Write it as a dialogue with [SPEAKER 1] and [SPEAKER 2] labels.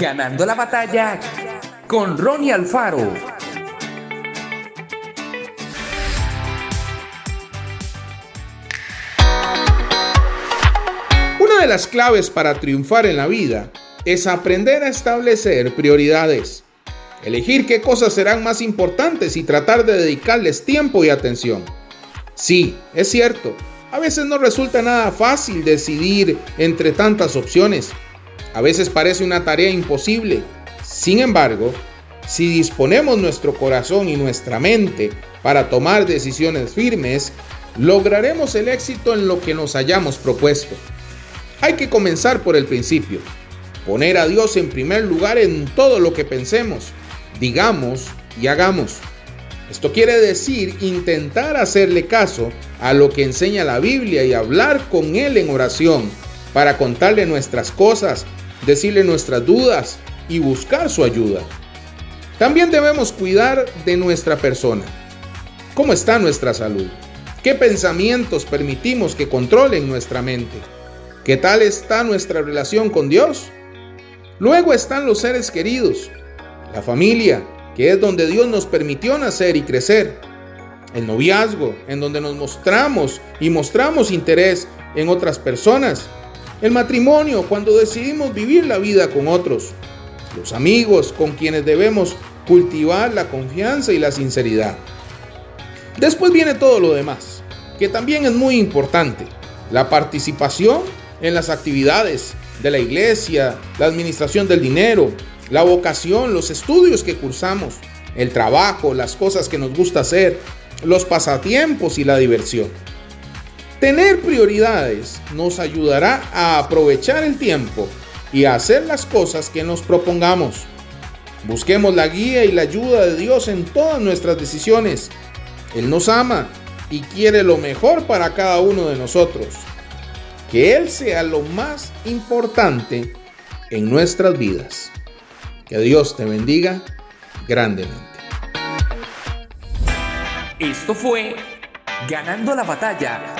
[SPEAKER 1] Ganando la batalla con Ronnie Alfaro.
[SPEAKER 2] Una de las claves para triunfar en la vida es aprender a establecer prioridades, elegir qué cosas serán más importantes y tratar de dedicarles tiempo y atención. Sí, es cierto, a veces no resulta nada fácil decidir entre tantas opciones. A veces parece una tarea imposible. Sin embargo, si disponemos nuestro corazón y nuestra mente para tomar decisiones firmes, lograremos el éxito en lo que nos hayamos propuesto. Hay que comenzar por el principio, poner a Dios en primer lugar en todo lo que pensemos, digamos y hagamos. Esto quiere decir intentar hacerle caso a lo que enseña la Biblia y hablar con Él en oración para contarle nuestras cosas, decirle nuestras dudas y buscar su ayuda. También debemos cuidar de nuestra persona. ¿Cómo está nuestra salud? ¿Qué pensamientos permitimos que controlen nuestra mente? ¿Qué tal está nuestra relación con Dios? Luego están los seres queridos, la familia, que es donde Dios nos permitió nacer y crecer. El noviazgo, en donde nos mostramos y mostramos interés en otras personas. El matrimonio, cuando decidimos vivir la vida con otros. Los amigos, con quienes debemos cultivar la confianza y la sinceridad. Después viene todo lo demás, que también es muy importante. La participación en las actividades de la iglesia, la administración del dinero, la vocación, los estudios que cursamos, el trabajo, las cosas que nos gusta hacer, los pasatiempos y la diversión. Tener prioridades nos ayudará a aprovechar el tiempo y a hacer las cosas que nos propongamos. Busquemos la guía y la ayuda de Dios en todas nuestras decisiones. Él nos ama y quiere lo mejor para cada uno de nosotros. Que Él sea lo más importante en nuestras vidas. Que Dios te bendiga grandemente.
[SPEAKER 1] Esto fue Ganando la batalla